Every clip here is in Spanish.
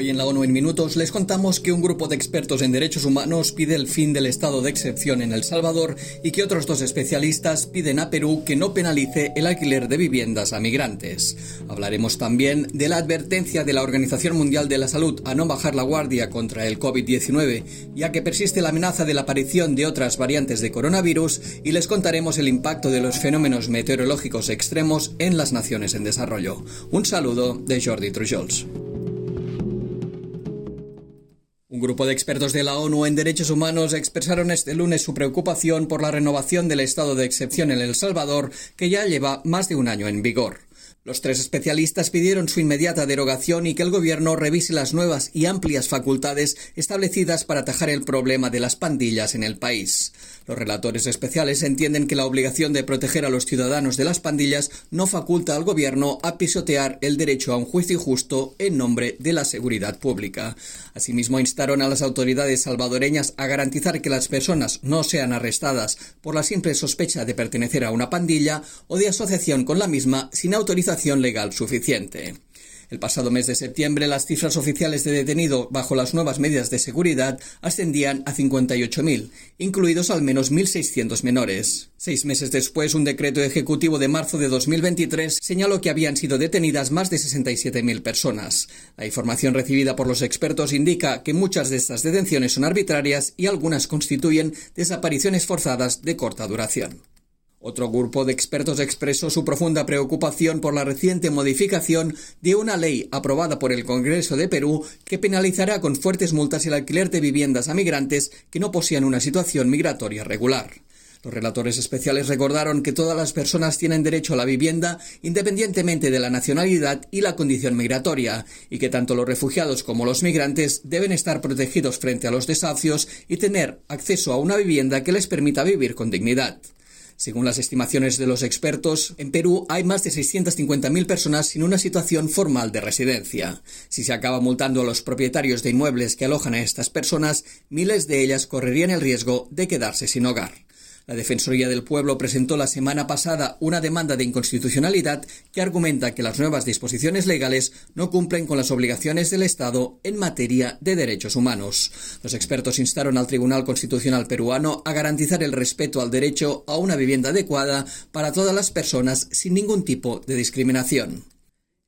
Hoy en la ONU en Minutos les contamos que un grupo de expertos en derechos humanos pide el fin del estado de excepción en El Salvador y que otros dos especialistas piden a Perú que no penalice el alquiler de viviendas a migrantes. Hablaremos también de la advertencia de la Organización Mundial de la Salud a no bajar la guardia contra el COVID-19, ya que persiste la amenaza de la aparición de otras variantes de coronavirus y les contaremos el impacto de los fenómenos meteorológicos extremos en las naciones en desarrollo. Un saludo de Jordi Trujols. Un grupo de expertos de la ONU en derechos humanos expresaron este lunes su preocupación por la renovación del estado de excepción en El Salvador, que ya lleva más de un año en vigor. Los tres especialistas pidieron su inmediata derogación y que el gobierno revise las nuevas y amplias facultades establecidas para atajar el problema de las pandillas en el país. Los relatores especiales entienden que la obligación de proteger a los ciudadanos de las pandillas no faculta al gobierno a pisotear el derecho a un juicio justo en nombre de la seguridad pública. Asimismo, instaron a las autoridades salvadoreñas a garantizar que las personas no sean arrestadas por la simple sospecha de pertenecer a una pandilla o de asociación con la misma sin autorización legal suficiente. El pasado mes de septiembre, las cifras oficiales de detenidos bajo las nuevas medidas de seguridad ascendían a 58.000, incluidos al menos 1.600 menores. Seis meses después, un decreto ejecutivo de marzo de 2023 señaló que habían sido detenidas más de 67.000 personas. La información recibida por los expertos indica que muchas de estas detenciones son arbitrarias y algunas constituyen desapariciones forzadas de corta duración. Otro grupo de expertos expresó su profunda preocupación por la reciente modificación de una ley aprobada por el Congreso de Perú que penalizará con fuertes multas el alquiler de viviendas a migrantes que no posean una situación migratoria regular. Los relatores especiales recordaron que todas las personas tienen derecho a la vivienda independientemente de la nacionalidad y la condición migratoria, y que tanto los refugiados como los migrantes deben estar protegidos frente a los desahucios y tener acceso a una vivienda que les permita vivir con dignidad. Según las estimaciones de los expertos, en Perú hay más de 650.000 personas sin una situación formal de residencia. Si se acaba multando a los propietarios de inmuebles que alojan a estas personas, miles de ellas correrían el riesgo de quedarse sin hogar. La Defensoría del Pueblo presentó la semana pasada una demanda de inconstitucionalidad que argumenta que las nuevas disposiciones legales no cumplen con las obligaciones del Estado en materia de derechos humanos. Los expertos instaron al Tribunal Constitucional peruano a garantizar el respeto al derecho a una vivienda adecuada para todas las personas sin ningún tipo de discriminación.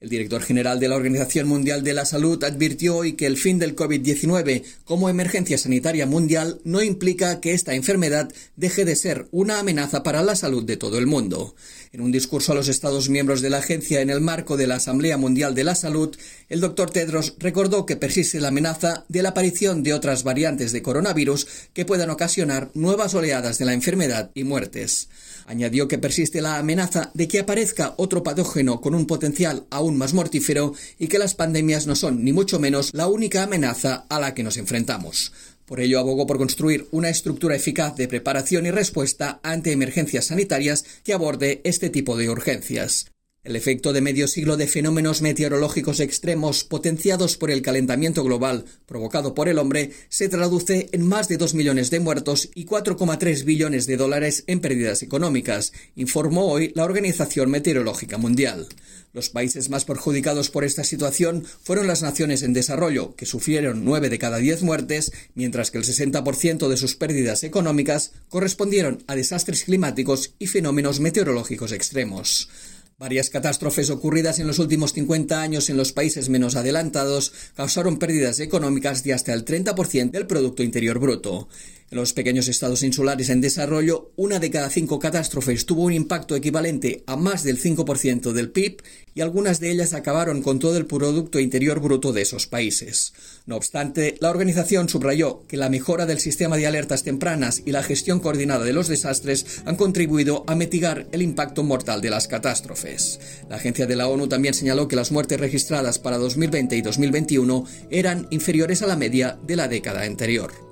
El director general de la Organización Mundial de la Salud advirtió hoy que el fin del COVID-19 como emergencia sanitaria mundial no implica que esta enfermedad deje de ser una amenaza para la salud de todo el mundo. En un discurso a los Estados miembros de la agencia en el marco de la Asamblea Mundial de la Salud, el doctor Tedros recordó que persiste la amenaza de la aparición de otras variantes de coronavirus que puedan ocasionar nuevas oleadas de la enfermedad y muertes. Añadió que persiste la amenaza de que aparezca otro patógeno con un potencial aún más mortífero y que las pandemias no son ni mucho menos la única amenaza a la que nos enfrentamos. Por ello abogó por construir una estructura eficaz de preparación y respuesta ante emergencias sanitarias que aborde este tipo de urgencias. El efecto de medio siglo de fenómenos meteorológicos extremos potenciados por el calentamiento global provocado por el hombre se traduce en más de 2 millones de muertos y 4,3 billones de dólares en pérdidas económicas, informó hoy la Organización Meteorológica Mundial. Los países más perjudicados por esta situación fueron las naciones en desarrollo, que sufrieron 9 de cada 10 muertes, mientras que el 60% de sus pérdidas económicas correspondieron a desastres climáticos y fenómenos meteorológicos extremos. Varias catástrofes ocurridas en los últimos 50 años en los países menos adelantados causaron pérdidas económicas de hasta el 30% del Producto Interior Bruto. En los pequeños estados insulares en desarrollo, una de cada cinco catástrofes tuvo un impacto equivalente a más del 5% del PIB y algunas de ellas acabaron con todo el Producto Interior Bruto de esos países. No obstante, la organización subrayó que la mejora del sistema de alertas tempranas y la gestión coordinada de los desastres han contribuido a mitigar el impacto mortal de las catástrofes. La agencia de la ONU también señaló que las muertes registradas para 2020 y 2021 eran inferiores a la media de la década anterior.